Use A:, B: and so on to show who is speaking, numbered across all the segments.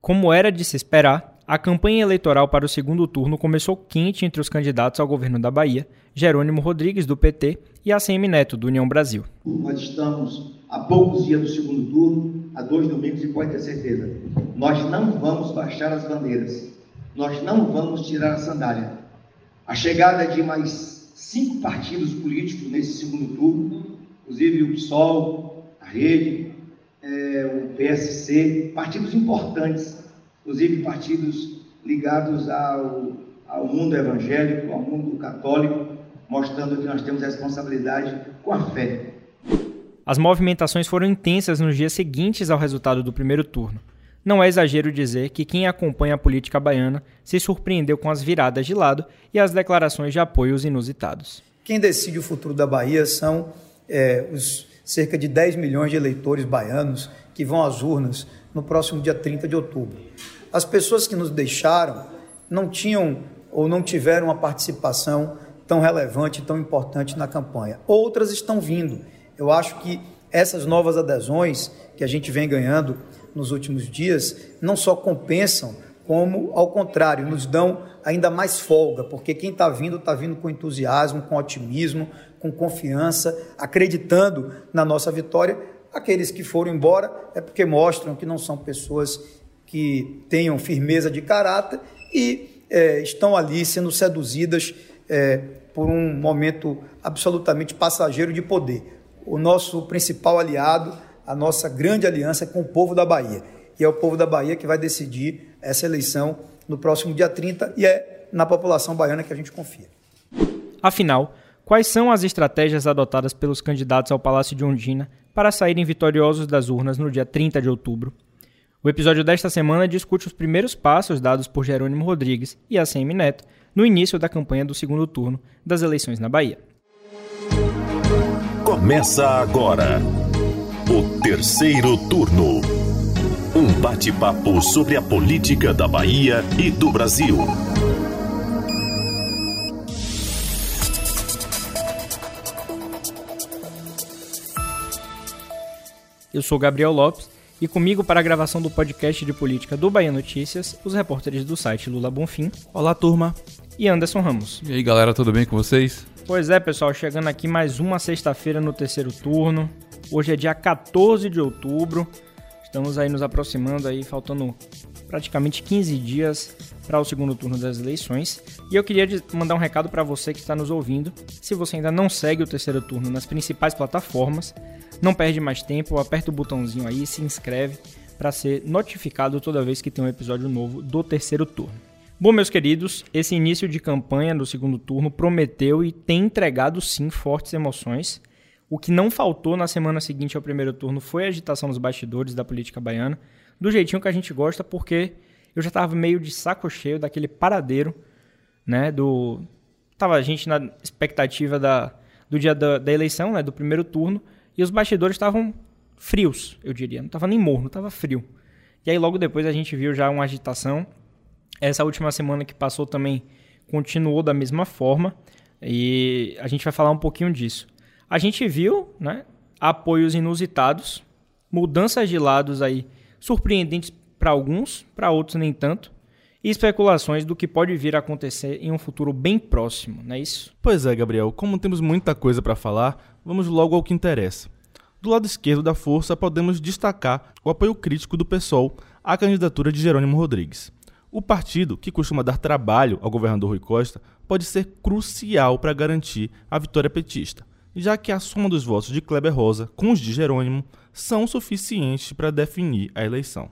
A: Como era de se esperar, a campanha eleitoral para o segundo turno começou quente entre os candidatos ao governo da Bahia, Jerônimo Rodrigues, do PT, e ACM Neto, do União Brasil.
B: Nós estamos a poucos dias do segundo turno, a dois domingos, e pode ter certeza, nós não vamos baixar as bandeiras, nós não vamos tirar a sandália. A chegada de mais cinco partidos políticos nesse segundo turno, inclusive o PSOL, a Rede, é, o PSC, partidos importantes inclusive partidos ligados ao, ao mundo evangélico, ao mundo católico, mostrando que nós temos responsabilidade com a fé.
A: As movimentações foram intensas nos dias seguintes ao resultado do primeiro turno. Não é exagero dizer que quem acompanha a política baiana se surpreendeu com as viradas de lado e as declarações de apoios inusitados.
C: Quem decide o futuro da Bahia são é, os cerca de 10 milhões de eleitores baianos que vão às urnas no próximo dia 30 de outubro. As pessoas que nos deixaram não tinham ou não tiveram uma participação tão relevante, tão importante na campanha. Outras estão vindo. Eu acho que essas novas adesões que a gente vem ganhando nos últimos dias não só compensam, como, ao contrário, nos dão ainda mais folga, porque quem está vindo, está vindo com entusiasmo, com otimismo, com confiança, acreditando na nossa vitória Aqueles que foram embora é porque mostram que não são pessoas que tenham firmeza de caráter e é, estão ali sendo seduzidas é, por um momento absolutamente passageiro de poder. O nosso principal aliado, a nossa grande aliança é com o povo da Bahia. E é o povo da Bahia que vai decidir essa eleição no próximo dia 30 e é na população baiana que a gente confia.
A: Afinal, quais são as estratégias adotadas pelos candidatos ao Palácio de Ondina para saírem vitoriosos das urnas no dia 30 de outubro. O episódio desta semana discute os primeiros passos dados por Jerônimo Rodrigues e ACM Neto no início da campanha do segundo turno das eleições na Bahia.
D: Começa agora o terceiro turno. Um bate-papo sobre a política da Bahia e do Brasil.
A: Eu sou Gabriel Lopes e comigo para a gravação do podcast de política do Bahia Notícias, os repórteres do site Lula Bonfim.
E: Olá, turma.
A: E Anderson Ramos.
E: E aí, galera, tudo bem com vocês?
A: Pois é, pessoal, chegando aqui mais uma sexta-feira no terceiro turno. Hoje é dia 14 de outubro. Estamos aí nos aproximando aí, faltando praticamente 15 dias para o segundo turno das eleições. E eu queria mandar um recado para você que está nos ouvindo. Se você ainda não segue o terceiro turno nas principais plataformas, não perde mais tempo, aperta o botãozinho aí, se inscreve para ser notificado toda vez que tem um episódio novo do terceiro turno. Bom, meus queridos, esse início de campanha do segundo turno prometeu e tem entregado sim fortes emoções. O que não faltou na semana seguinte ao primeiro turno foi a agitação nos bastidores da política baiana, do jeitinho que a gente gosta, porque eu já estava meio de saco cheio daquele paradeiro, né, do tava a gente na expectativa da, do dia da, da eleição, né, do primeiro turno, e os bastidores estavam frios, eu diria. Não estava nem morno, estava frio. E aí logo depois a gente viu já uma agitação. Essa última semana que passou também continuou da mesma forma. E a gente vai falar um pouquinho disso. A gente viu né, apoios inusitados, mudanças de lados aí surpreendentes para alguns, para outros nem tanto e especulações do que pode vir a acontecer em um futuro bem próximo, não é isso?
E: Pois é, Gabriel. Como temos muita coisa para falar, vamos logo ao que interessa. Do lado esquerdo da força, podemos destacar o apoio crítico do PSOL à candidatura de Jerônimo Rodrigues. O partido, que costuma dar trabalho ao governador Rui Costa, pode ser crucial para garantir a vitória petista, já que a soma dos votos de Kleber Rosa com os de Jerônimo são suficientes para definir a eleição.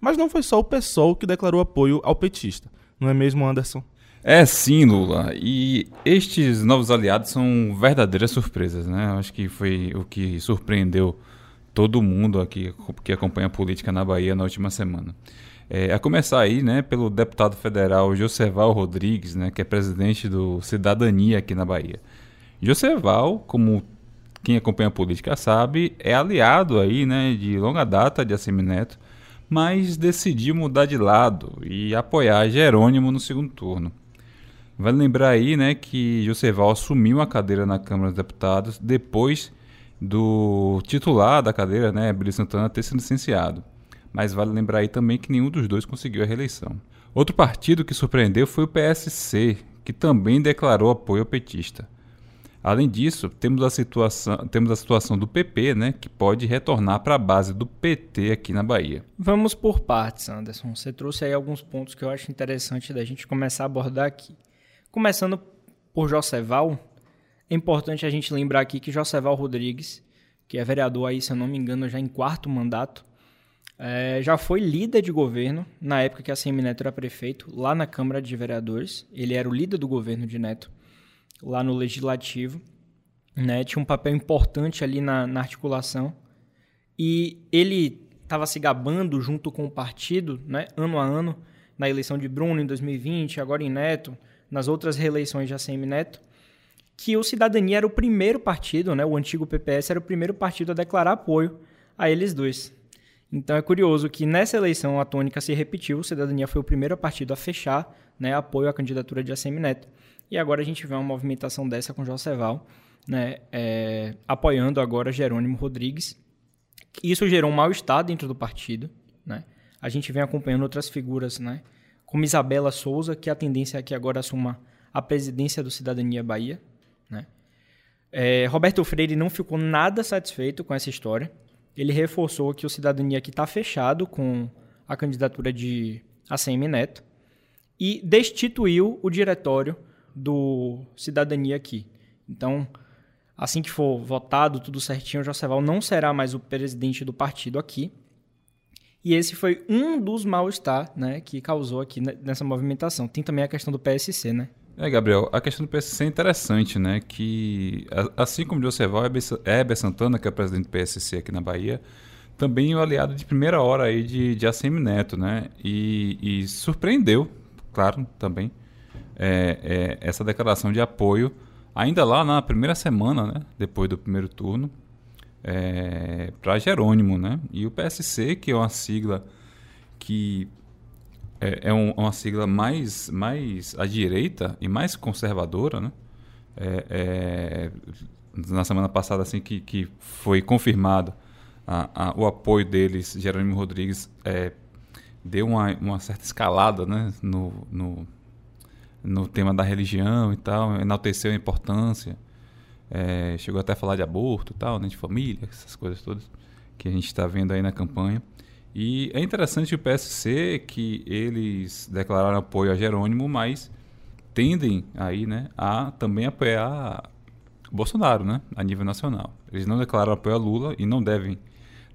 E: Mas não foi só o PSOL que declarou apoio ao petista, não é mesmo, Anderson?
F: É sim, Lula. E estes novos aliados são verdadeiras surpresas, né? Acho que foi o que surpreendeu todo mundo aqui que acompanha a política na Bahia na última semana. É, a começar aí, né, pelo deputado federal Joseval Rodrigues, né, que é presidente do Cidadania aqui na Bahia. Joseval, como quem acompanha a política sabe, é aliado aí, né, de longa data de Assemineto mas decidiu mudar de lado e apoiar Jerônimo no segundo turno. Vale lembrar aí né, que Joseval assumiu a cadeira na Câmara dos Deputados depois do titular da cadeira, né, Billy Santana, ter sido licenciado. mas vale lembrar aí também que nenhum dos dois conseguiu a reeleição. Outro partido que surpreendeu foi o PSC, que também declarou apoio ao petista. Além disso, temos a situação, temos a situação do PP, né, que pode retornar para a base do PT aqui na Bahia.
A: Vamos por partes, Anderson. Você trouxe aí alguns pontos que eu acho interessante da gente começar a abordar aqui. Começando por Joseval, é importante a gente lembrar aqui que Joseval Rodrigues, que é vereador aí, se eu não me engano, já em quarto mandato, é, já foi líder de governo na época que a Semineto era prefeito, lá na Câmara de Vereadores. Ele era o líder do governo de Neto lá no legislativo, né? Tinha um papel importante ali na, na articulação e ele estava se gabando junto com o partido, né? Ano a ano na eleição de Bruno em 2020, agora em Neto, nas outras reeleições de ACM Neto, que o Cidadania era o primeiro partido, né? O antigo PPS era o primeiro partido a declarar apoio a eles dois. Então é curioso que nessa eleição a tônica se repetiu, o Cidadania foi o primeiro partido a fechar né, apoio à candidatura de ACM Neto. E agora a gente vê uma movimentação dessa com Joseval, né, é, apoiando agora Jerônimo Rodrigues. Isso gerou um mal-estar dentro do partido. Né? A gente vem acompanhando outras figuras, né, como Isabela Souza, que a tendência é que agora assuma a presidência do Cidadania Bahia. Né? É, Roberto Freire não ficou nada satisfeito com essa história. Ele reforçou que o Cidadania aqui está fechado com a candidatura de ACM Neto e destituiu o diretório do Cidadania aqui. Então, assim que for votado tudo certinho, o Joseval não será mais o presidente do partido aqui. E esse foi um dos mal-estar né, que causou aqui nessa movimentação. Tem também a questão do PSC, né?
F: É, Gabriel, a questão do PSC é interessante, né? Que assim como o Joseval, Heber Santana, que é presidente do PSC aqui na Bahia, também o aliado de primeira hora aí de, de ACM Neto, né? E, e surpreendeu, claro, também, é, é, essa declaração de apoio, ainda lá na primeira semana, né, depois do primeiro turno, é, para Jerônimo. Né? E o PSC, que é uma sigla que é, é um, uma sigla mais, mais à direita e mais conservadora, né? É, é, na semana passada assim que, que foi confirmado a, a, o apoio deles, Jerônimo Rodrigues deu uma, uma certa escalada né, no, no, no tema da religião e tal, enalteceu a importância. É, chegou até a falar de aborto e tal, né, de família, essas coisas todas que a gente está vendo aí na campanha. E é interessante o PSC que eles declararam apoio a Jerônimo, mas tendem aí, né, a também apoiar Bolsonaro, né, a nível nacional. Eles não declararam apoio a Lula e não devem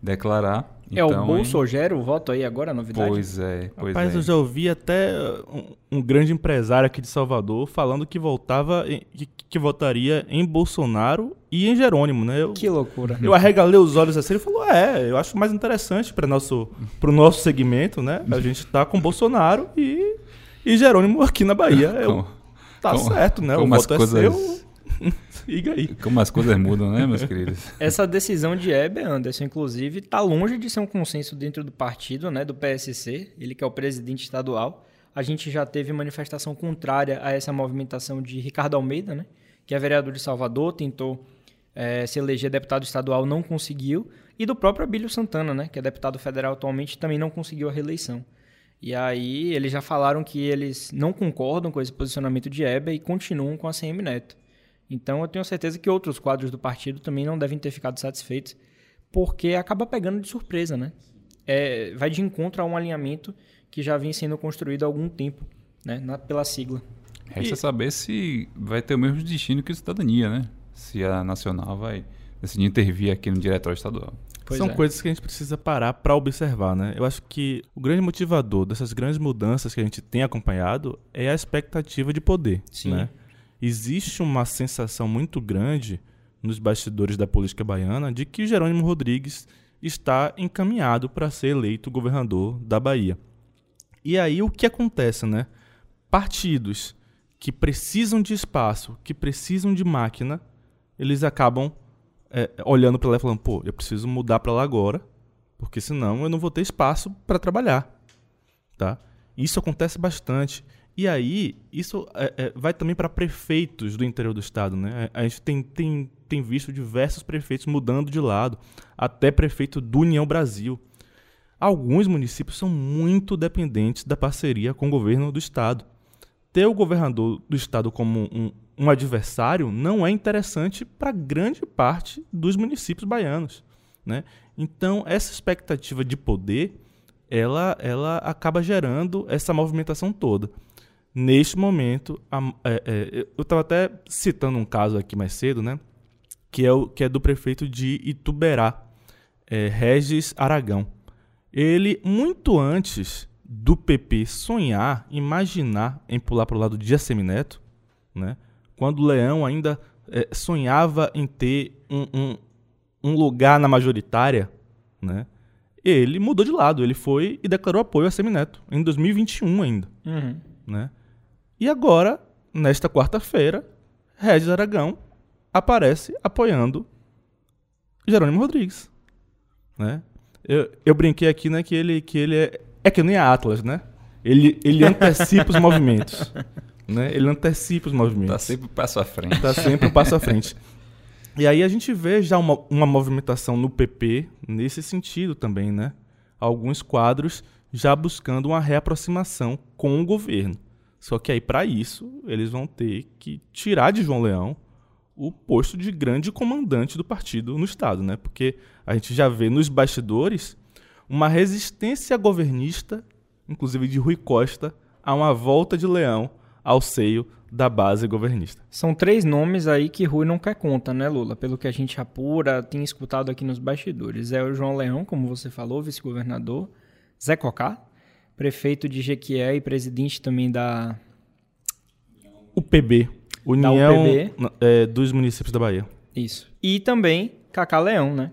F: declarar.
A: É então, o Bolsonaro o voto aí agora, a novidade?
F: Pois é, pois
E: Rapaz,
F: é.
E: eu já ouvi até um, um, grande empresário aqui de Salvador falando que voltava, que, que, votaria em Bolsonaro e em Jerônimo, né? Eu,
A: que loucura.
E: Eu arregalei os olhos assim e falou, é, eu acho mais interessante para nosso, o nosso segmento, né? A gente tá com Bolsonaro e, e Jerônimo aqui na Bahia. Eu, tá como, certo, né? O voto
F: coisas...
E: é seu Siga aí.
F: Como as coisas mudam, né, meus queridos?
A: Essa decisão de Heber Anderson, inclusive, está longe de ser um consenso dentro do partido, né, do PSC, ele que é o presidente estadual. A gente já teve manifestação contrária a essa movimentação de Ricardo Almeida, né, que é vereador de Salvador, tentou é, se eleger deputado estadual, não conseguiu, e do próprio Abílio Santana, né, que é deputado federal atualmente, também não conseguiu a reeleição. E aí eles já falaram que eles não concordam com esse posicionamento de Heber e continuam com a CM Neto. Então eu tenho certeza que outros quadros do partido também não devem ter ficado satisfeitos, porque acaba pegando de surpresa, né? É, vai de encontro a um alinhamento que já vem sendo construído há algum tempo, né? Na, pela sigla.
F: Resta e... saber se vai ter o mesmo destino que a cidadania, né? Se a nacional vai decidir intervir aqui no diretório estadual.
E: Pois São é. coisas que a gente precisa parar para observar, né? Eu acho que o grande motivador dessas grandes mudanças que a gente tem acompanhado é a expectativa de poder, Sim. né? Existe uma sensação muito grande nos bastidores da política baiana de que Jerônimo Rodrigues está encaminhado para ser eleito governador da Bahia. E aí o que acontece, né? Partidos que precisam de espaço, que precisam de máquina, eles acabam é, olhando para lá e falando: pô, eu preciso mudar para lá agora, porque senão eu não vou ter espaço para trabalhar, tá? Isso acontece bastante. E aí, isso é, é, vai também para prefeitos do interior do estado. Né? A gente tem, tem, tem visto diversos prefeitos mudando de lado, até prefeito do União Brasil. alguns municípios são muito dependentes da parceria com o governo do estado. Ter o governador do estado como um, um adversário não é interessante para grande parte dos municípios baianos. Né? Então, essa expectativa de poder, ela, ela acaba gerando essa movimentação toda. Neste momento, a, é, é, eu estava até citando um caso aqui mais cedo, né? que, é o, que é do prefeito de Ituberá, é, Regis Aragão. Ele, muito antes do PP sonhar, imaginar em pular para o lado de Assemineto, né? quando o Leão ainda é, sonhava em ter um, um, um, lugar na majoritária, né? ele mudou de lado. Ele foi e declarou apoio a Semineto, em 2021 ainda. Uhum. Né? E agora, nesta quarta-feira, Regis Aragão aparece apoiando Jerônimo Rodrigues. Né? Eu, eu brinquei aqui né, que ele, que ele é, é que nem a Atlas, né? Ele, ele antecipa os movimentos. Né? Ele antecipa os movimentos.
F: Está sempre um passo à frente.
E: Está sempre um passo à frente. E aí a gente vê já uma, uma movimentação no PP nesse sentido também, né? Alguns quadros já buscando uma reaproximação com o governo. Só que aí, para isso, eles vão ter que tirar de João Leão o posto de grande comandante do partido no Estado, né? Porque a gente já vê nos bastidores uma resistência governista, inclusive de Rui Costa, a uma volta de Leão ao seio da base governista.
A: São três nomes aí que Rui não quer conta, né, Lula? Pelo que a gente apura, tem escutado aqui nos bastidores. É o João Leão, como você falou, vice-governador, Zé Cocá, prefeito de Jequié e presidente também da
E: UPB, União da UPB. É, dos Municípios da Bahia.
A: Isso. E também Cacá Leão, né?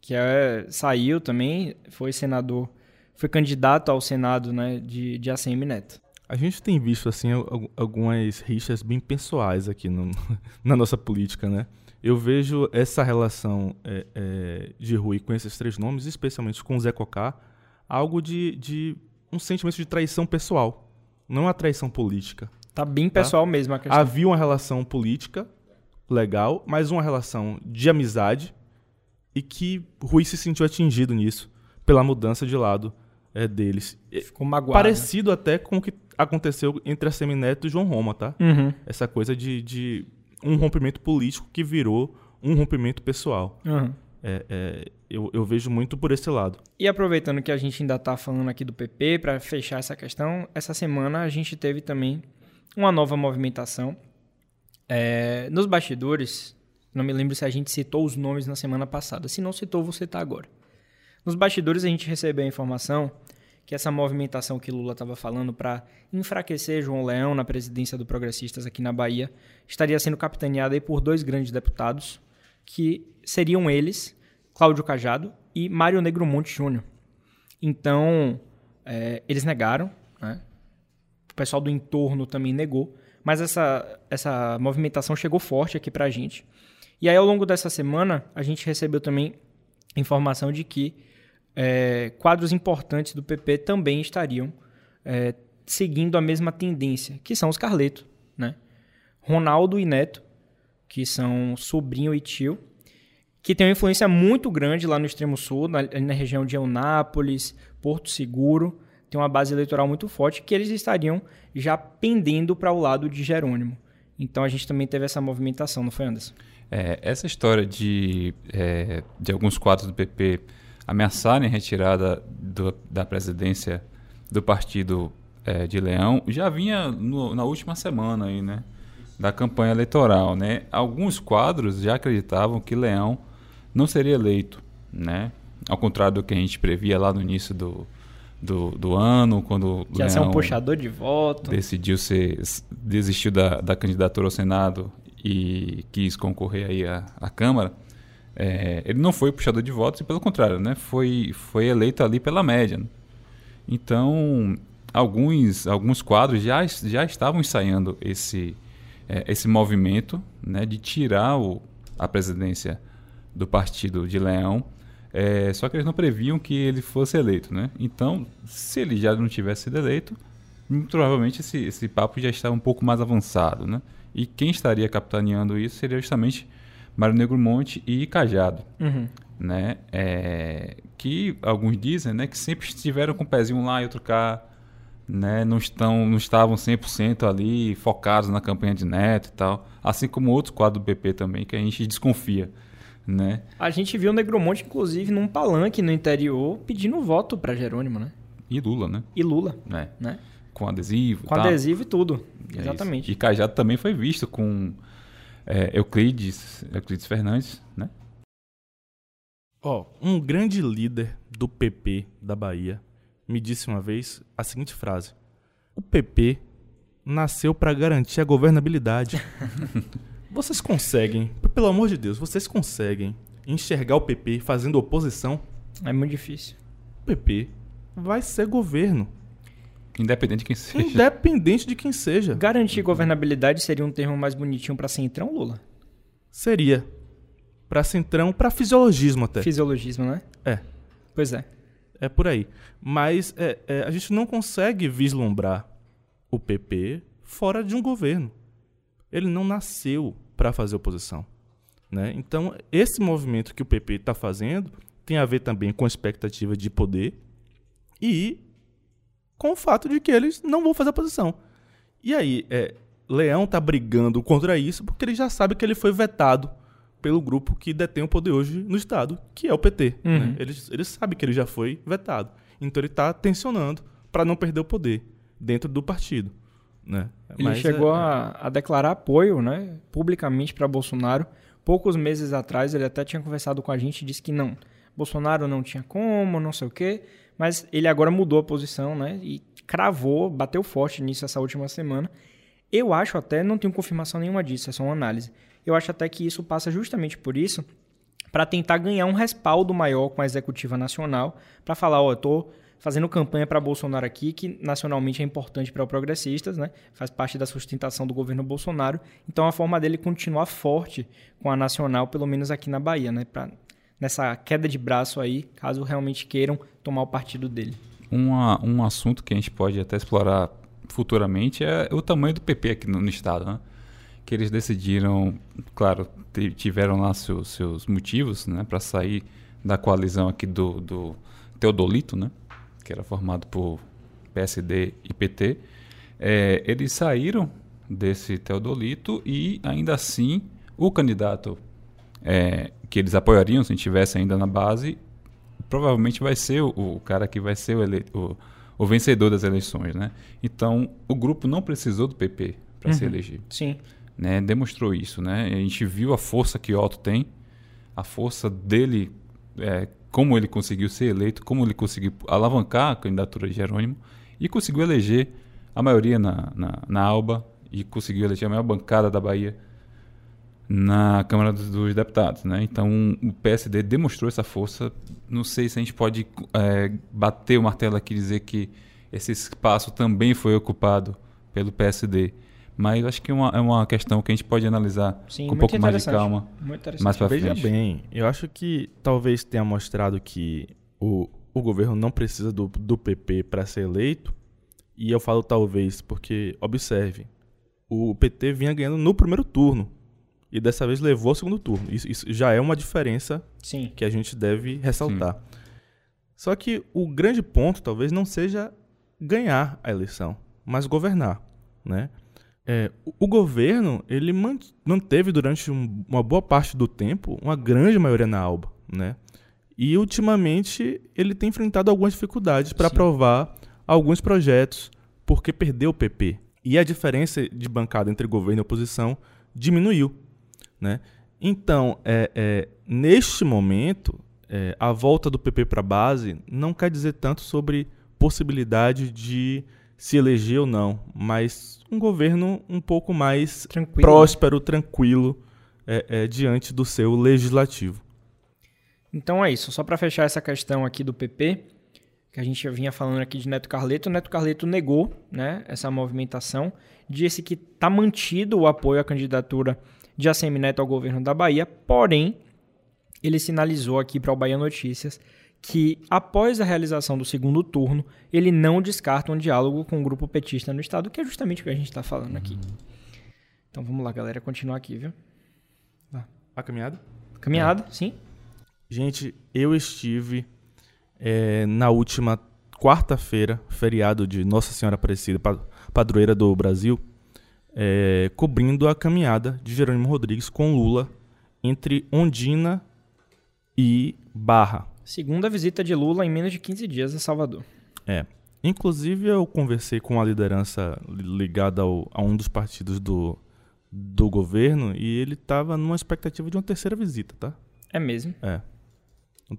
A: Que é, saiu também, foi senador, foi candidato ao Senado né, de, de ACM Neto.
E: A gente tem visto assim algumas rixas bem pessoais aqui no, na nossa política, né? Eu vejo essa relação é, é, de Rui com esses três nomes, especialmente com o Zé Cocá, algo de, de um sentimento de traição pessoal, não a traição política.
A: Tá bem tá? pessoal tá? mesmo a questão.
E: Havia uma relação política legal, mas uma relação de amizade e que Rui se sentiu atingido nisso pela mudança de lado é, deles.
A: Ficou magoado.
E: Parecido né? até com o que aconteceu entre a Semineto e João Roma, tá? Uhum. Essa coisa de, de um rompimento político que virou um rompimento pessoal. Uhum. É, é, eu, eu, vejo muito por esse lado.
A: E aproveitando que a gente ainda está falando aqui do PP, para fechar essa questão, essa semana a gente teve também uma nova movimentação. É, nos bastidores, não me lembro se a gente citou os nomes na semana passada. Se não citou, vou citar agora. Nos bastidores a gente recebeu a informação que essa movimentação que Lula estava falando para enfraquecer João Leão na presidência do Progressistas aqui na Bahia estaria sendo capitaneada por dois grandes deputados, que seriam eles, Cláudio Cajado e Mário Negromonte Júnior. Então, é, eles negaram, né? o pessoal do entorno também negou, mas essa, essa movimentação chegou forte aqui para a gente. E aí, ao longo dessa semana, a gente recebeu também informação de que é, quadros importantes do PP também estariam é, seguindo a mesma tendência, que são os Carleto, né? Ronaldo e Neto, que são sobrinho e tio, que tem uma influência muito grande lá no extremo sul, na, na região de Eunápolis, Porto Seguro, tem uma base eleitoral muito forte, que eles estariam já pendendo para o lado de Jerônimo. Então a gente também teve essa movimentação, não foi, Anderson?
F: É, essa história de, é, de alguns quadros do PP ameaçarem a retirada do, da presidência do partido é, de Leão já vinha no, na última semana aí, né, da campanha eleitoral, né? Alguns quadros já acreditavam que Leão não seria eleito, né? Ao contrário do que a gente previa lá no início do, do, do ano, quando
A: já ser um puxador de voto,
F: decidiu ser desistiu da, da candidatura ao Senado e quis concorrer aí à, à Câmara. É, ele não foi puxador de votos e pelo contrário, né, foi, foi eleito ali pela média. Então, alguns, alguns quadros já, já estavam ensaiando esse, é, esse movimento né, de tirar o, a presidência do partido de Leão, é, só que eles não previam que ele fosse eleito. Né? Então, se ele já não tivesse sido eleito, provavelmente esse, esse papo já estava um pouco mais avançado. Né? E quem estaria capitaneando isso seria justamente Mário Negro Monte e Cajado.
A: Uhum.
F: Né? É, que alguns dizem né, que sempre estiveram com o pezinho lá e outro cá, né? não, estão, não estavam 100% ali focados na campanha de Neto e tal. Assim como outros quadros do PP também, que a gente desconfia. Né?
A: A gente viu o Negromonte, inclusive, num palanque no interior, pedindo voto para Jerônimo, né?
F: E Lula, né?
A: E Lula,
F: É.
A: né?
F: Com adesivo.
A: Com
F: tal.
A: adesivo e tudo.
F: É
A: Exatamente.
F: isso. E Cajado também foi visto com é, Euclides, Euclides Fernandes, né?
E: Ó, um grande líder do PP da Bahia me disse uma vez a seguinte frase: O PP nasceu para garantir a governabilidade. vocês conseguem, pelo amor de Deus, vocês conseguem enxergar o PP fazendo oposição?
A: É muito difícil.
E: O PP vai ser governo,
F: Independente de quem seja.
E: independente de quem seja.
A: Garantir governabilidade seria um termo mais bonitinho para centrão, Lula?
E: Seria para centrão, para fisiologismo até.
A: Fisiologismo, né?
E: É.
A: Pois é.
E: É por aí. Mas é, é, a gente não consegue vislumbrar o PP fora de um governo. Ele não nasceu para fazer oposição. Né? Então, esse movimento que o PP está fazendo tem a ver também com a expectativa de poder e com o fato de que eles não vão fazer oposição. E aí, é, Leão está brigando contra isso porque ele já sabe que ele foi vetado pelo grupo que detém o poder hoje no Estado, que é o PT.
A: Uhum.
E: Né? Ele, ele sabe que ele já foi vetado. Então ele está tensionando para não perder o poder dentro do partido. Né?
A: Ele
E: Mas,
A: chegou
E: é-
A: a, a declarar apoio, né, publicamente para Bolsonaro. Poucos meses atrás ele até tinha conversado com a gente e disse que não, Bolsonaro não tinha como, não sei o quê, mas ele agora mudou a posição, né, e cravou, bateu forte nisso essa última semana. Eu acho até, não tenho confirmação nenhuma disso, é só uma análise. Eu acho até que isso passa justamente por isso, para tentar ganhar um respaldo maior com a executiva nacional, para falar, ó, eu tô fazendo campanha para Bolsonaro aqui, que nacionalmente é importante para os progressistas, né? Faz parte da sustentação do governo Bolsonaro. Então a forma dele continuar forte com a nacional, pelo menos aqui na Bahia, né? Pra, nessa queda de braço aí, caso realmente queiram tomar o partido dele.
F: Uma, um assunto que a gente pode até explorar futuramente é o tamanho do PP aqui no, no estado, né? Que eles decidiram, claro, ti- tiveram lá seus, motivos, né, para sair da coalizão aqui do, do Teodolito, né? Que era formado por PSD e PT. É, eles saíram desse Teodolito e ainda assim o candidato é, que eles apoiariam se estivesse ainda na base provavelmente vai ser o, o cara que vai ser o, ele- o- o vencedor das eleições, né? Então, o grupo não precisou do PP para se eleger,
A: Sim.
F: né? Demonstrou isso, né? A gente viu a força que Otto tem, a força dele, é, como ele conseguiu ser eleito, como ele conseguiu alavancar a candidatura de Jerônimo e conseguiu eleger a maioria na, na, na Alba e conseguiu eleger a maior bancada da Bahia na Câmara dos, dos Deputados, né? Então o PSD demonstrou essa força. Não sei se a gente pode é, bater o martelo aqui e dizer que esse espaço também foi ocupado pelo PSD, mas acho que é uma, é uma questão que a gente pode analisar
A: Sim,
F: com um pouco mais de calma
A: Muito interessante.
F: mais para
E: Veja
F: frente.
E: bem, eu acho que talvez tenha mostrado que o, o governo não precisa do, do PP para ser eleito. E eu falo talvez porque, observe, o PT vinha ganhando no primeiro turno. E dessa vez levou ao segundo turno. Isso, isso já é uma diferença
A: Sim.
E: que a gente deve ressaltar. Só que o grande ponto talvez não seja ganhar a eleição, mas governar, né? É, o, o governo ele man- manteve durante um- uma boa parte do tempo uma grande maioria na alba, né? E ultimamente ele tem enfrentado algumas dificuldades para
A: Sim.
E: aprovar alguns projetos porque perdeu o PP e a diferença de bancada entre governo e oposição diminuiu, né? Então, é, é, neste momento, é, a volta do PP para a base não quer dizer tanto sobre possibilidade de se eleger ou não, mas um governo um pouco mais
A: Tranquilo.
E: próspero, tranquilo, é, é, diante do seu legislativo.
A: Então é isso. Só para fechar essa questão aqui do PP, que a gente vinha falando aqui de Neto Carleto, o Neto Carleto negou né, essa movimentação, disse que está mantido o apoio à candidatura de ACM Neto ao governo da Bahia, porém, ele sinalizou aqui para o Bahia Notícias que, após a realização do segundo turno, ele não descarta um diálogo com o grupo petista no Estado, que é justamente o que a gente está falando aqui. Então vamos lá, galera, continuar aqui, viu?
E: A caminhada?
A: Caminhada, sim.
E: Gente, eu estive é, na última quarta-feira, feriado de Nossa Senhora Aparecida, pa- padroeira do Brasil, é, cobrindo a caminhada de Jerônimo Rodrigues com Lula entre Ondina e Barra.
A: Segunda visita de Lula em menos de 15 dias a Salvador.
E: É. Inclusive, eu conversei com a liderança li- ligada ao- a um dos partidos do, do governo e ele estava numa expectativa de uma terceira visita, tá?
A: É mesmo.
E: É.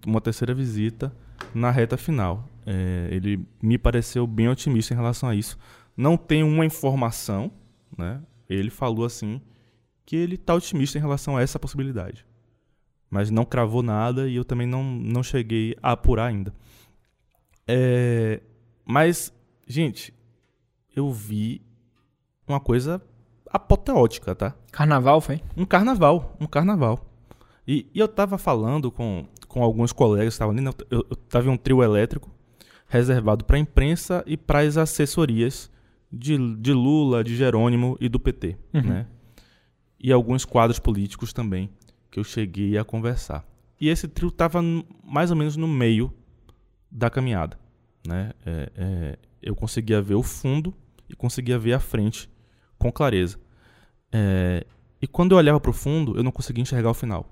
E: Uma terceira visita na reta final. É, ele me pareceu bem otimista em relação a isso. Não tem uma informação, né? Ele falou assim que ele está otimista em relação a essa possibilidade. Mas não cravou nada e eu também não, não cheguei a apurar ainda. É, mas, gente, eu vi uma coisa apoteótica, tá?
A: Carnaval foi?
E: Um carnaval, um carnaval. E, e eu tava falando com, com alguns colegas que estavam ali, né? eu, eu tava em um trio elétrico reservado para imprensa e para as assessorias de, de Lula, de Jerônimo e do PT,
A: Uhum.
E: né? E alguns quadros políticos também que eu cheguei a conversar. E esse trio tava n- mais ou menos no meio da caminhada, né? É, é, eu conseguia ver o fundo e conseguia ver a frente com clareza. É, e quando eu olhava para o fundo, eu não conseguia enxergar o final.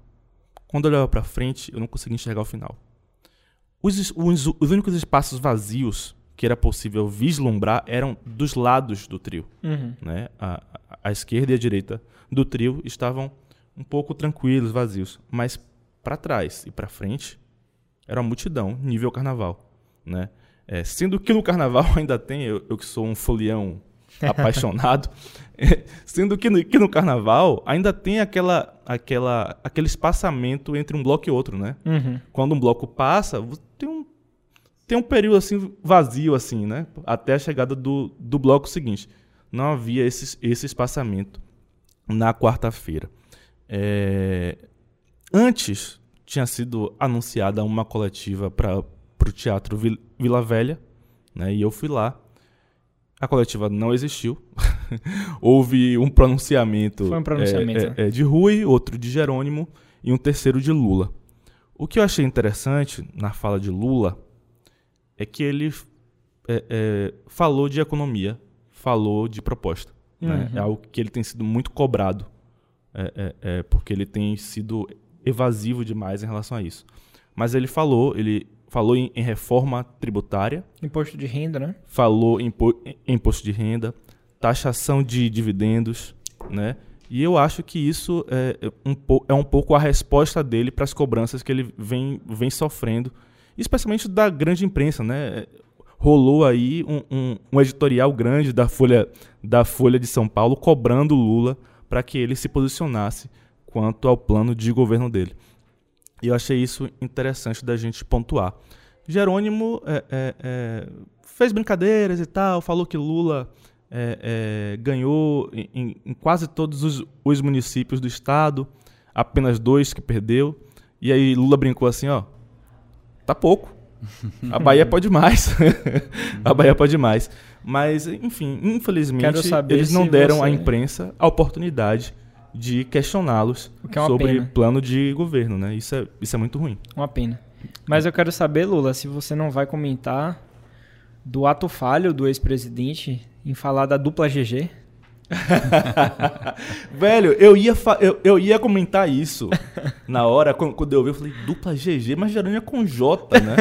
E: Quando eu olhava para frente, eu não conseguia enxergar o final. Os, os, os únicos espaços vazios que era possível vislumbrar eram dos lados do trio.
A: Uhum.
E: Né? A, a- esquerda e a direita do trio estavam um pouco tranquilos, vazios. Mas para trás e para frente era uma multidão, nível carnaval. Né? É, sendo que no carnaval ainda tem, eu, eu que sou um folião apaixonado, sendo que no, que no carnaval ainda tem aquela, aquela, aquele espaçamento entre um bloco e outro, né?
A: Uhum.
E: Quando um bloco passa, tem um, tem um período assim vazio, assim, né? Até a chegada do, do bloco seguinte. Não havia esse, esse espaçamento na quarta-feira. É, Antes tinha sido anunciada uma coletiva para o Teatro Vil- Vila Velha, né? E eu fui lá. A coletiva não existiu. Houve um pronunciamento,
A: um pronunciamento,
E: é,
A: né?
E: é, é, de Rui, outro de Jerônimo e um terceiro de Lula. O que eu achei interessante na fala de Lula é que ele é, é, falou de economia, falou de proposta. né?
A: Uhum.
E: É algo que ele tem sido muito cobrado, é, é, é, porque ele tem sido evasivo demais em relação a isso. Mas ele falou, ele falou em, em reforma tributária,
A: Imposto de renda, né?
E: falou em impo- em imposto de renda, taxação de dividendos, né? E eu acho que isso é é um, é um pouco a resposta dele para as cobranças que ele vem, vem sofrendo, especialmente da grande imprensa, né? Rolou aí um, um- um editorial grande da Folha, da Folha de São Paulo cobrando Lula para que ele se posicionasse quanto ao plano de governo dele. E eu achei isso interessante da gente pontuar. Jerônimo é, é, é, fez brincadeiras e tal, falou que Lula é, é, ganhou em, em- quase todos os, os municípios do estado, apenas dois que perdeu. E aí Lula brincou assim, ó, tá pouco. A Bahia pode mais. a Bahia pode mais. Mas, enfim, infelizmente, eles não deram
A: você-
E: à imprensa a oportunidade de questioná-los
A: que é
E: sobre
A: pena.
E: plano de governo, né? Isso é, isso é muito ruim.
A: Uma pena. Mas eu quero saber, Lula, se você não vai comentar do ato falho do ex-presidente em falar da dupla GG.
E: Velho, eu ia, eu, eu ia comentar isso na hora, quando, quando eu vi, eu falei, dupla GG, mas Jerônimo é com J, né?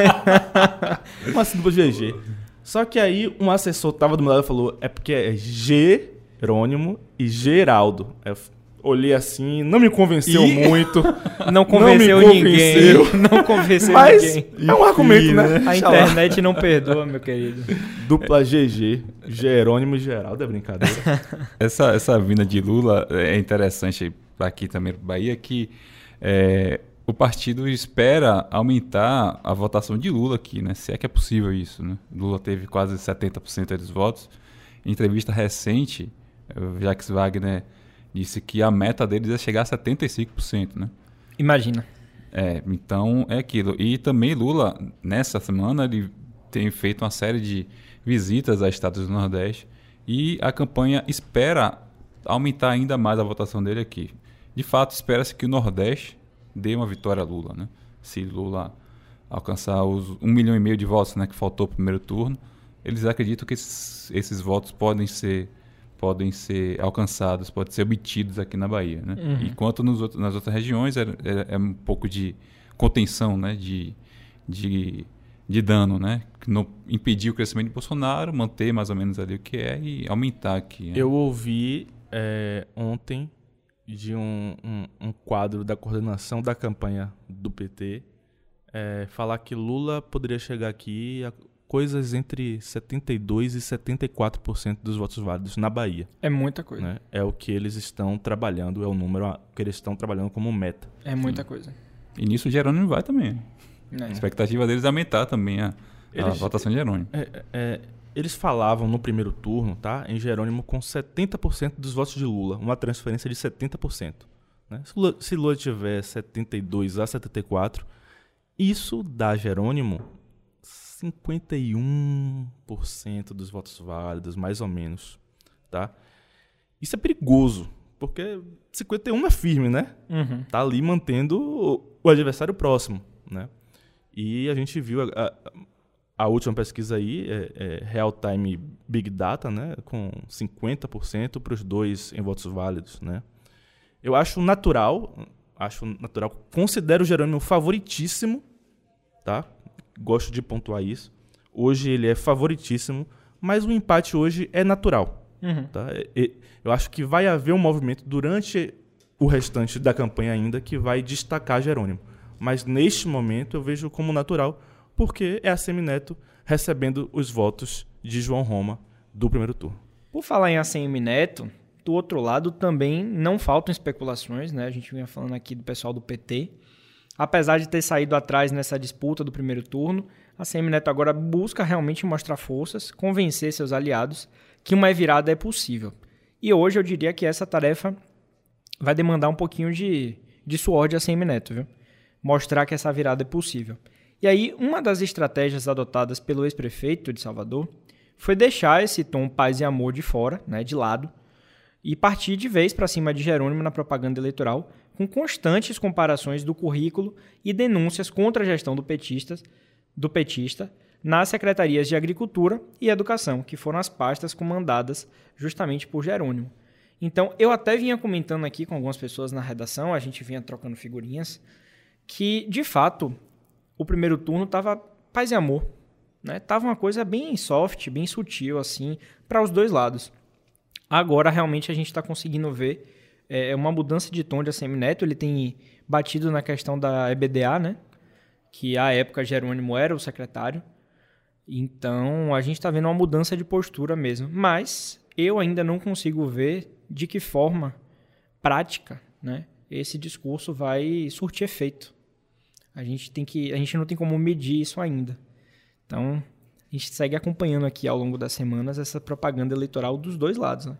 E: Como assim dupla GG? Só que aí um assessor tava do meu lado e falou, é porque é Jerônimo e Geraldo. Eu olhei assim, não me convenceu
A: Ih.
E: muito,
A: Não convenceu ninguém.
E: convenceu.
A: Não convenceu
E: mas
A: ninguém.
E: é um argumento, né?
A: A
E: Deixa lá.
A: internet não perdoa, meu querido.
E: Dupla GG, Jerônimo e Geraldo, é brincadeira.
F: Essa, essa vinda de Lula é interessante para aqui também, para Bahia, que é, o partido espera aumentar a votação de Lula aqui, né? Se é que é possível isso, né? Lula teve quase 70% dos votos. Em entrevista recente, o Jacques Wagner disse que a meta deles é chegar a 75%, né?
A: Imagina.
F: É, então é aquilo. E também Lula, nessa semana, ele tem feito uma série de visitas a estados do Nordeste e a campanha espera aumentar ainda mais a votação dele aqui. de fato, espera-se que o Nordeste dê uma vitória a Lula, né? Se Lula alcançar os um milhão e meio de votos, né, que faltou no primeiro turno, eles acreditam que esses, esses votos podem ser podem ser alcançados, podem ser obtidos aqui na Bahia, né?
A: Uhum.
F: Enquanto nos outros, nas outras regiões é, é, é um pouco de contenção, né, de, de, de dano, né, não impedir o crescimento de Bolsonaro, manter mais ou menos ali o que é e aumentar aqui. Né?
E: Eu ouvi é, ontem de um, um, um, quadro da coordenação da campanha do PT é, falar que Lula poderia chegar aqui coisas entre 72% e 74% dos votos válidos na Bahia.
A: É muita coisa.
E: Né? É o que eles estão trabalhando, é o número que eles estão trabalhando como meta.
A: É muita coisa.
F: E nisso o Jerônimo vai também. É. A expectativa deles é aumentar também a, eles, a votação de Jerônimo.
E: É, é, eles falavam no primeiro turno, tá? Em Jerônimo com 70% dos votos de Lula, uma transferência de 70%. Né? Se, Lula, se Lula tiver 72 a 74, isso dá Jerônimo 51% dos votos válidos, mais ou menos, tá? Isso é perigoso, porque 51 é firme, né?
A: Uhum.
E: Tá ali mantendo o, o, adversário próximo, né? E a gente viu a, a, a última pesquisa aí, é, é Real Time Big Data, né? Com 50% para os dois em votos válidos, né? Eu acho natural, acho natural, considero o Jerônimo favoritíssimo, tá? Gosto de pontuar isso. Hoje ele é favoritíssimo, mas o empate hoje é natural.
A: Uhum.
E: Tá? Eu acho que vai haver um movimento durante o restante da campanha ainda que vai destacar Jerônimo. Mas neste momento eu vejo como natural, porque é a Semineto recebendo os votos de João Roma do primeiro turno.
A: Por falar em ACM Neto, do outro lado também não faltam especulações, né? A gente vinha falando aqui do pessoal do PT. Apesar de ter saído atrás nessa disputa do primeiro turno, a CM Neto agora busca realmente mostrar forças, convencer seus aliados que uma virada é possível. E hoje eu diria que essa tarefa vai demandar um pouquinho de, de suor de ACM Neto, viu? Mostrar que essa virada é possível. E aí, uma das estratégias adotadas pelo ex-prefeito de Salvador foi deixar esse tom paz e amor de fora, né, de lado, e partir de vez para cima de Jerônimo na propaganda eleitoral, com constantes comparações do currículo e denúncias contra a gestão do, petistas, do petista nas secretarias de Agricultura e Educação, que foram as pastas comandadas justamente por Jerônimo. Então, eu até vinha comentando aqui com algumas pessoas na redação, a gente vinha trocando figurinhas, que, de fato, o primeiro turno estava paz e amor. Né? Tava uma coisa bem soft, bem sutil, assim, para os dois lados. Agora, realmente, a gente está conseguindo ver é, uma mudança de tom de ACM Neto. Ele tem batido na questão da EBDA, né? Que à época Jerônimo era o secretário. Então, a gente está vendo uma mudança de postura mesmo. Mas eu ainda não consigo ver de que forma prática, né? Esse discurso vai surtir efeito. A gente tem que, a gente não tem como medir isso ainda. Então, a gente segue acompanhando aqui ao longo das semanas essa propaganda eleitoral dos dois lados, né?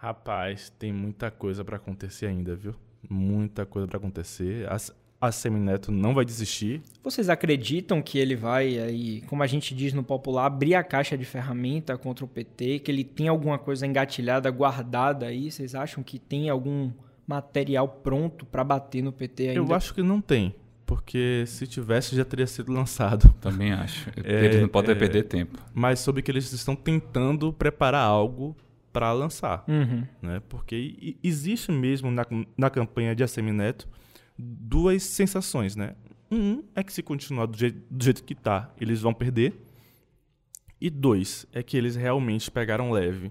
E: Rapaz, tem muita coisa para acontecer ainda, viu? Muita coisa para acontecer. A, a Semineto não vai desistir.
A: Vocês acreditam que ele vai aí, como a gente diz no popular, abrir a caixa de ferramenta contra o PT, que ele tem alguma coisa engatilhada, guardada aí? Vocês acham que tem algum material pronto para bater no PT ainda?
E: Eu acho que não tem, porque se tivesse já teria sido lançado.
F: Também acho. É, eles não podem é, perder tempo.
E: Mas soube que eles estão tentando preparar algo para lançar,
A: uhum.
E: né? Porque existe mesmo na, na campanha de Assemineto duas sensações, né? Um é que se continuar do jeito, do jeito que está, eles vão perder. E dois é que eles realmente pegaram leve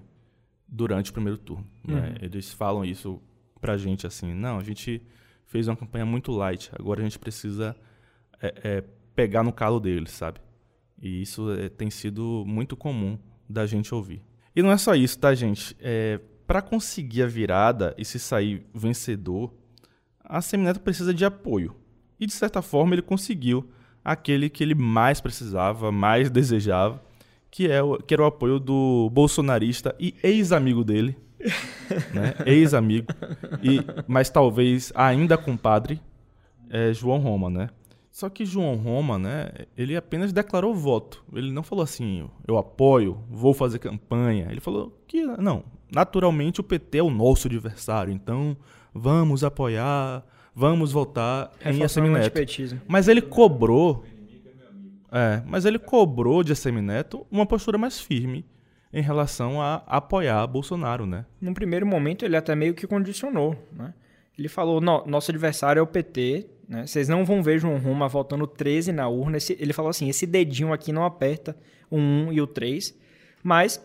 E: durante o primeiro turno. Né? Uhum. Né? Eles falam isso pra gente assim, não, a gente fez uma campanha muito light, agora a gente precisa é, é, pegar no calo deles, sabe? E isso é, tem sido muito comum da gente ouvir. E não é só isso, tá, gente? É, para conseguir a virada e se sair vencedor, a Semineto precisa de apoio. E de certa forma ele conseguiu aquele que ele mais precisava, mais desejava, que, é o, que era o apoio do bolsonarista e ex-amigo dele, né? ex-amigo, e mas talvez ainda compadre, é João Roma, né? Só que João Roma, né, ele apenas declarou voto. Ele não falou assim, eu apoio, vou fazer campanha. Ele falou que, não, naturalmente o PT é o nosso adversário, então vamos apoiar, vamos votar em
A: Reforçando o
E: Assemineto.
A: antipetismo.
E: Mas ele cobrou. É, mas ele cobrou de Assemineto uma postura mais firme em relação a apoiar Bolsonaro, né?
A: Num primeiro momento, ele até meio que condicionou, né? Ele falou, "No- nosso adversário é o PT, né? Vocês não vão ver João Roma votando 13 na urna. Esse- ele falou assim, esse dedinho aqui não aperta o 1 e o 3, mas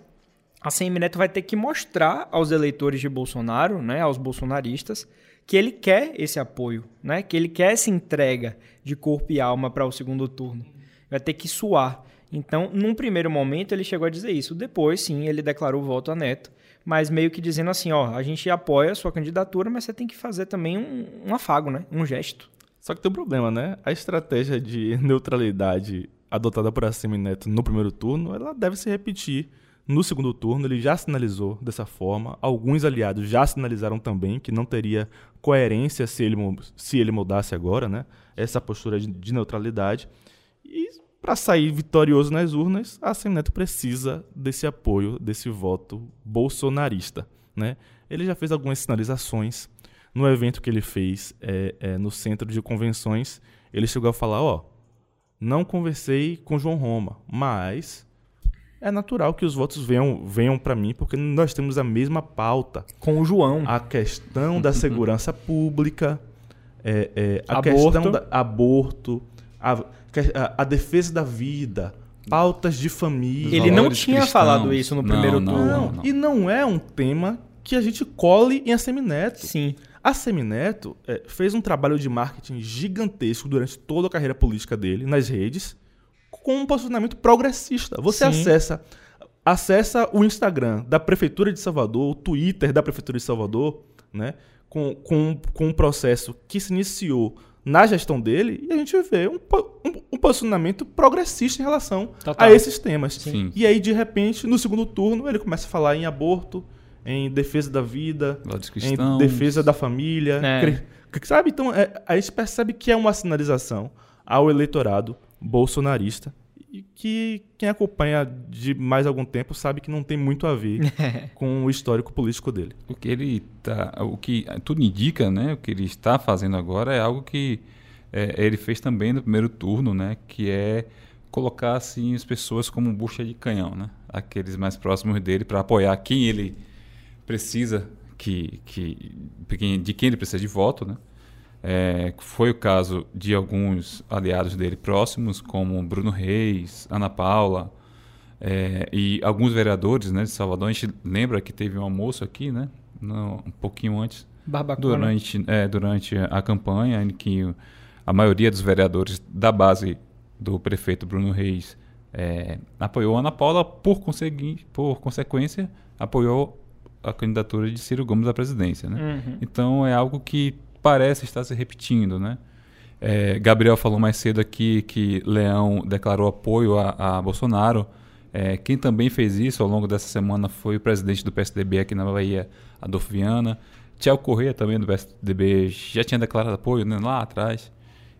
A: a Semineto vai ter que mostrar aos eleitores de Bolsonaro, né, aos bolsonaristas, que ele quer esse apoio, né? Que ele quer essa entrega de corpo e alma para o segundo turno. Vai ter que suar. Então, num primeiro momento, ele chegou a dizer isso. Depois, sim, ele declarou voto a Neto, mas meio que dizendo assim, ó, a gente apoia a sua candidatura, mas você tem que fazer também um, um afago, né? Um gesto.
E: Só que tem um problema, né? A estratégia de neutralidade adotada por Assemineto no primeiro turno, ela deve se repetir no segundo turno. Ele já sinalizou dessa forma. Alguns aliados já sinalizaram também que não teria coerência se ele, se ele mudasse agora, né? Essa postura de, de neutralidade. E para sair vitorioso nas urnas, a Assemineto precisa desse apoio, desse voto bolsonarista, né? Ele já fez algumas sinalizações no evento que ele fez é, é, no centro de convenções, ele chegou a falar, ó, não conversei com João Roma, mas é natural que os votos venham, venham para mim, porque nós temos a mesma pauta.
A: Com o João.
E: A questão da segurança pública, é, é, a
A: Aborto.
E: questão da aborto, a, a- a defesa da vida, pautas de família.
A: Ele não tinha
F: cristãos.
A: falado isso no
F: Não,
A: primeiro
F: não,
A: turno.
E: Não,
F: não.
E: e não é um tema que a gente cole em Assemineto.
A: Sim.
E: A Semineto é, fez um trabalho de marketing gigantesco durante toda a carreira política dele nas redes, com um posicionamento progressista. Você
A: Sim.
E: acessa acessa o Instagram da Prefeitura de Salvador, o Twitter da Prefeitura de Salvador, né, com, com, com um processo que se iniciou na gestão dele, e a gente vê um, um, um posicionamento progressista em relação
A: Total.
E: a esses temas.
F: Sim.
E: E aí, de repente, no segundo turno, ele começa a falar em aborto, em defesa da vida, em defesa da família.
A: É.
E: Sabe? Então, é, a gente percebe que é uma sinalização ao eleitorado bolsonarista e que quem acompanha de mais algum tempo sabe que não tem muito a ver com o histórico político dele.
F: O que ele tá, o que tudo indica, né? O que ele está fazendo agora é algo que é, ele fez também no primeiro turno, né? Que é colocar assim as pessoas como bucha de canhão, né? Aqueles mais próximos dele para apoiar quem ele precisa que, que de quem ele precisa de voto, né? É, foi o caso de alguns aliados dele próximos, como Bruno Reis, Ana Paula, é, e alguns vereadores né, de Salvador. A gente lembra que teve um almoço aqui, né? no- um pouquinho antes,
A: Barbacuna.
F: durante, é, durante a campanha, em que a maioria dos vereadores da base do prefeito Bruno Reis é, apoiou Ana Paula, por, consegui, por consequência, apoiou a candidatura de Ciro Gomes à presidência. Né?
A: Uhum.
F: Então é algo que parece estar se repetindo, né? É, Gabriel falou mais cedo aqui que Leão declarou apoio a, a Bolsonaro. É, quem também fez isso ao longo dessa semana foi o presidente do PSDB aqui na Bahia, Adolfo Viana. Tiago Corrêa também do PSDB já tinha declarado apoio né, lá atrás.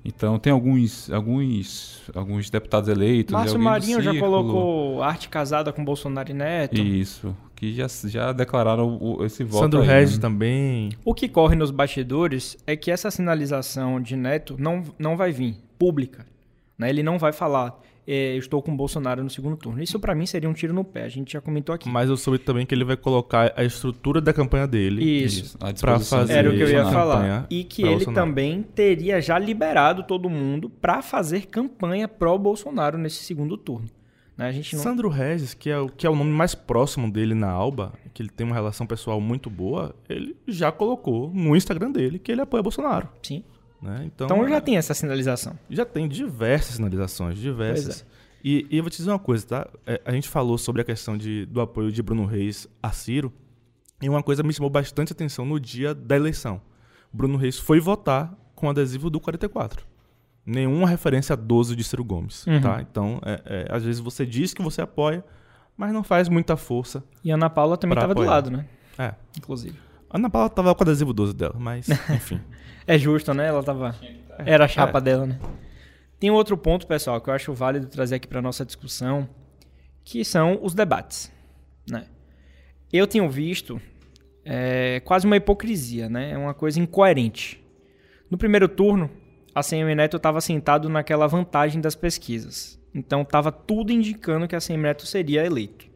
F: Então tem alguns, alguns, alguns deputados eleitos. e
A: Márcio Marinho já colocou arte casada com Bolsonaro e Neto.
F: Isso, que já, já declararam o- esse voto.
E: Sandro
F: aí,
E: Regis
F: né?
E: também.
A: O que corre nos bastidores é que essa sinalização de Neto não, não vai vir pública. Né? Ele não vai falar, "É, eu estou com o Bolsonaro no segundo turno. Isso pra mim seria um tiro no pé. A gente já comentou aqui.
E: Mas eu soube também que ele vai colocar a estrutura da campanha dele.
A: Isso.
E: Pra
F: disposição
E: fazer
A: Era o que eu ia falar.
E: campanha
A: E que ele
E: Bolsonaro.
A: também teria já liberado todo mundo pra fazer campanha pró-Bolsonaro nesse segundo turno. Né? A gente não...
E: Sandro Regis, que é, o, que é o nome mais próximo dele na Alba, que ele tem uma relação pessoal muito boa, ele já colocou no Instagram dele que ele apoia Bolsonaro.
A: Sim.
E: Né? Então,
A: Então já tem essa sinalização.
E: já tem diversas sinalizações, diversas.
A: Pois
E: E, e eu vou te dizer uma coisa, tá? É, a gente falou sobre a questão de, do apoio de Bruno Reis a Ciro, e uma coisa me chamou bastante atenção no dia da eleição. Bruno Reis foi votar com adesivo do 44. Nenhuma referência a 12 de Ciro Gomes,
A: Uhum.
E: tá? Então, é, é, às vezes você diz que você apoia, mas não faz muita força.
A: E a Ana Paula também estava do lado, né?
E: É.
A: Inclusive.
E: A Ana Paula tava com o adesivo 12 dela, mas, enfim.
A: É justo, né? Ela tava. Era a chapa dela, né? Tem outro ponto, pessoal, que eu acho válido trazer aqui para nossa discussão, que são os debates, né? Eu tenho visto é quase uma hipocrisia, né? É uma coisa incoerente. No primeiro turno, a CM Neto estava sentado naquela vantagem das pesquisas. Então estava tudo indicando que a CM Neto seria eleito.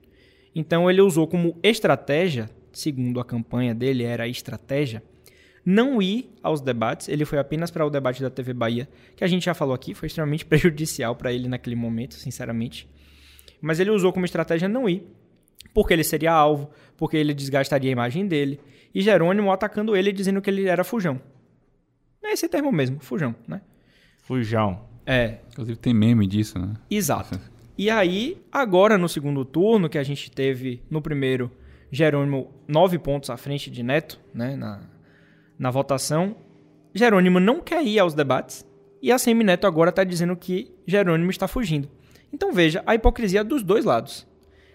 A: Então ele usou como estratégia, segundo a campanha dele era a estratégia, não ir aos debates, ele foi apenas para o debate da TV Bahia, que a gente já falou aqui, foi extremamente prejudicial para ele naquele momento, sinceramente. Mas ele usou como estratégia não ir, porque ele seria alvo, porque ele desgastaria a imagem dele, e Jerônimo atacando ele dizendo que ele era fujão. É esse termo mesmo, fujão, né?
E: Fujão.
A: É.
F: Inclusive tem meme disso, né?
A: Exato. E aí, agora no segundo turno, que a gente teve no primeiro, Jerônimo nove pontos à frente de Neto, né, na, na votação, Jerônimo não quer ir aos debates e a Semineto agora está dizendo que Jerônimo está fugindo. Então veja a hipocrisia dos dois lados.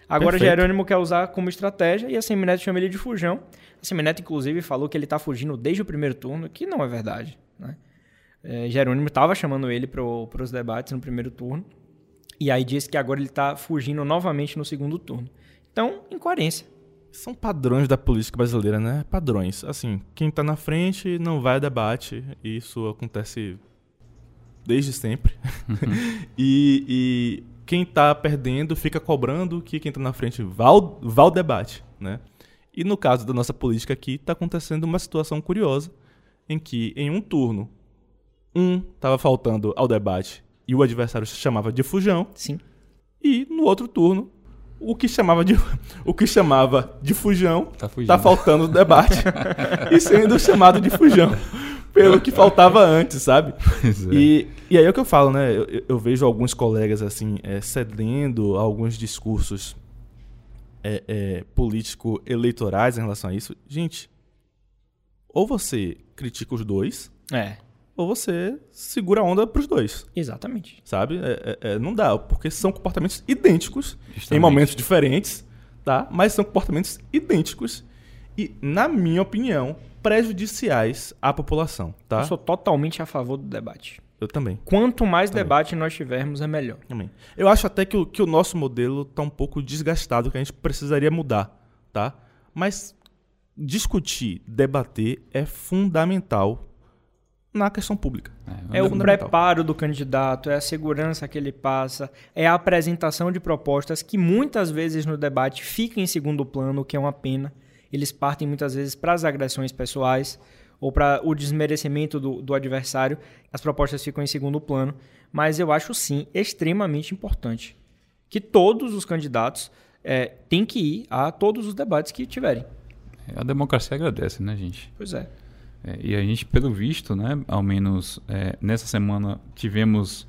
A: Agora
E: Perfeito.
A: Jerônimo quer usar como estratégia e a Semineto chama ele de fujão. A Semineto, inclusive, falou que ele está fugindo desde o primeiro turno, que não é verdade. Né? É, Jerônimo estava chamando ele para os debates no primeiro turno. E aí disse que agora ele está fugindo novamente no segundo turno. Então, incoerência.
E: São padrões da política brasileira, né? Padrões. Assim, quem tá na frente não vai a debate. E isso acontece desde sempre. e, e quem tá perdendo fica cobrando que quem tá na frente vá ao, vá ao debate, né? E no caso da nossa política aqui, tá acontecendo uma situação curiosa em que em um turno um tava faltando ao debate e o adversário se chamava de fujão.
A: Sim.
E: E no outro turno, o que chamava de, o que chamava de fujão
F: Tá fugindo.
E: tá faltando no debate e sendo chamado de fujão pelo que faltava antes, sabe?
F: Pois é.
E: E, e aí é o que eu falo, né? Eu, eu- vejo alguns colegas assim é, cedendo a alguns discursos é, é, político-eleitorais em relação a isso. Gente, ou você critica os dois,
A: É,
E: ou você segura a onda pros dois
A: exatamente.
E: sabe? É- é- é, não dá, porque são comportamentos idênticos em
F: Justamente.
E: momentos diferentes, tá? Mas são comportamentos idênticos e, na minha opinião, prejudiciais à população, tá?
A: Eu sou totalmente a favor do debate.
E: Eu também.
A: Quanto mais debate nós tivermos, é melhor.
E: também. Eu acho até que o, que o nosso modelo tá um pouco desgastado, que a gente precisaria mudar, tá? Mas discutir, debater é fundamental na questão pública.
A: É o
E: fundamental.
A: preparo do candidato, é a segurança que ele passa, é a apresentação de propostas que muitas vezes no debate ficam em segundo plano, o que é uma pena. Eles partem muitas vezes para as agressões pessoais ou para o desmerecimento do, do adversário. As propostas ficam em segundo plano. Mas eu acho sim extremamente importante que todos os candidatos eh, têm que ir a todos os debates que tiverem.
F: A democracia agradece, né, gente?
A: Pois é.
F: É, e a gente, pelo visto, né, ao menos é, nessa semana tivemos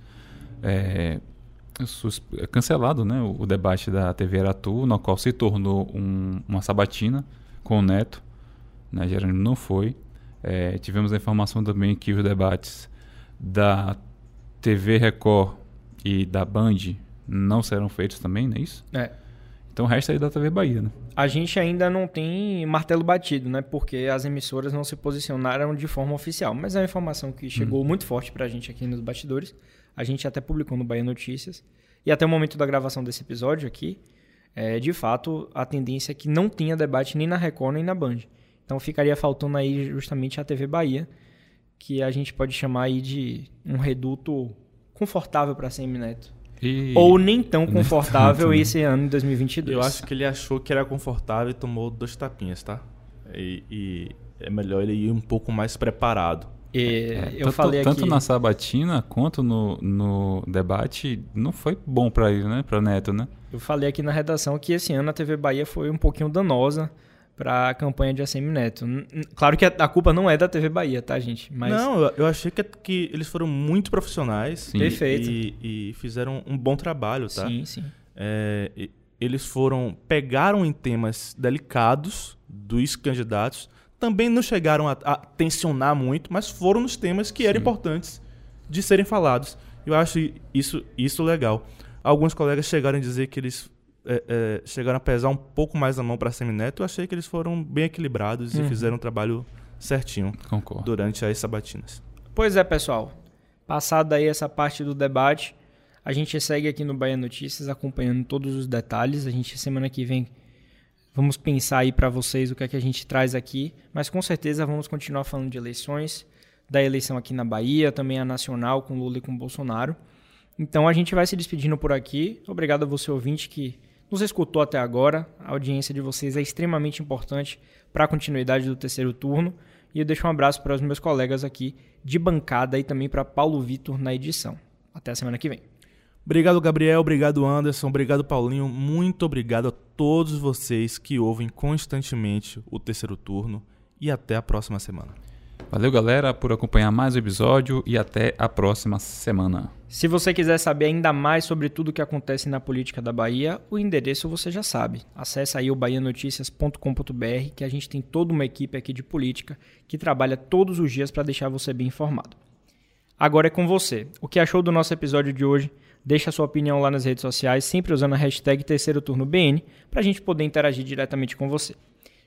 F: é, cancelado né, o, o debate da TV Aratu, no qual se tornou um- uma sabatina com o Neto. Né, Jerônimo não foi. É, tivemos a informação também que os debates da TV Record e da Band não serão feitos também, não é isso?
A: É.
F: Então o resto aí da TV Bahia, né?
A: A gente ainda não tem martelo batido, né? Porque as emissoras não se posicionaram de forma oficial. Mas é uma informação que chegou muito forte pra gente aqui nos bastidores. A gente até publicou no Bahia Notícias. E até o momento da gravação desse episódio aqui, é, de fato, a tendência é que não tenha debate nem na Record nem na Band. Então ficaria faltando aí justamente a TV Bahia, que a gente pode chamar aí de um reduto confortável para Semineto.
F: E-
A: Ou nem tão
F: Nem
A: confortável
F: tanto, né?
A: esse ano em 2022.
E: Eu acho que ele achou que era confortável e tomou dois tapinhas, tá? E, e é melhor ele ir um pouco mais preparado.
A: E
F: É,
A: eu
F: tanto,
A: falei
F: tanto
A: aqui...
F: na sabatina quanto no, no debate não foi bom pra ele, né? Pra Neto, né?
A: Eu falei aqui na redação que esse ano a TV Bahia foi um pouquinho danosa para a campanha de ACM Neto. Claro que a, a culpa não é da TV Bahia, tá, gente? Mas
E: Não, eu, achei que, que eles foram muito profissionais
F: Sim.
E: e-
A: Perfeito.
E: E, e fizeram um bom trabalho, tá?
A: sim, sim.
E: É, eles foram pegaram em temas delicados dos candidatos, também não chegaram a, a tensionar muito, mas foram nos temas que eram
F: Sim.
E: importantes de serem falados. Eu acho isso isso legal. Alguns colegas chegaram a dizer que eles é, é, chegaram a pesar um pouco mais a mão para Semineto. Eu achei que eles foram bem equilibrados
A: Uhum.
E: e fizeram um trabalho certinho
F: Concordo.
E: durante as sabatinas.
A: Pois é, pessoal. Passada aí essa parte do debate, a gente segue aqui no Bahia Notícias acompanhando todos os detalhes. A gente semana que vem Vamos pensar aí para vocês o que é que a gente traz aqui, mas com certeza vamos continuar falando de eleições, da eleição aqui na Bahia, também a nacional com Lula e com Bolsonaro. Então a gente vai se despedindo por aqui. Obrigado a você ouvinte que nos escutou até agora. A audiência de vocês é extremamente importante para a continuidade do terceiro turno. E eu deixo um abraço para os meus colegas aqui de bancada e também para Paulo Vitor na edição. Até a semana que vem.
E: Obrigado, Gabriel. Obrigado, Anderson. Obrigado, Paulinho. Muito obrigado a todos vocês que ouvem constantemente o terceiro turno. E até a próxima semana.
F: Valeu, galera, por acompanhar mais o episódio e até a próxima semana.
A: Se você quiser saber ainda mais sobre tudo o que acontece na política da Bahia, o endereço você já sabe. Acesse aí o bahianoticias.com.br que a gente tem toda uma equipe aqui de política que trabalha todos os dias para deixar você bem informado. Agora é com você. O que achou do nosso episódio de hoje? Deixa sua opinião lá nas redes sociais, sempre usando a hashtag Terceiro Turno BN, para a gente poder interagir diretamente com você.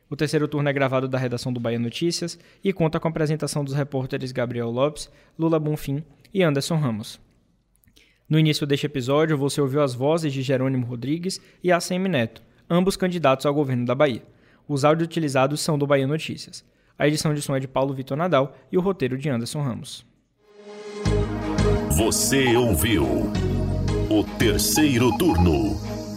A: O terceiro turno é gravado da redação do Bahia Notícias e conta com a apresentação dos repórteres Gabriel Lopes, Lula Bonfim e Anderson Ramos. No início deste episódio, você ouviu as vozes de Jerônimo Rodrigues e ACM Neto, ambos candidatos ao governo da Bahia. Os áudios utilizados são do Bahia Notícias. A edição de som é de Paulo Vitor Nadal e o roteiro de Anderson Ramos.
D: Você ouviu o terceiro turno,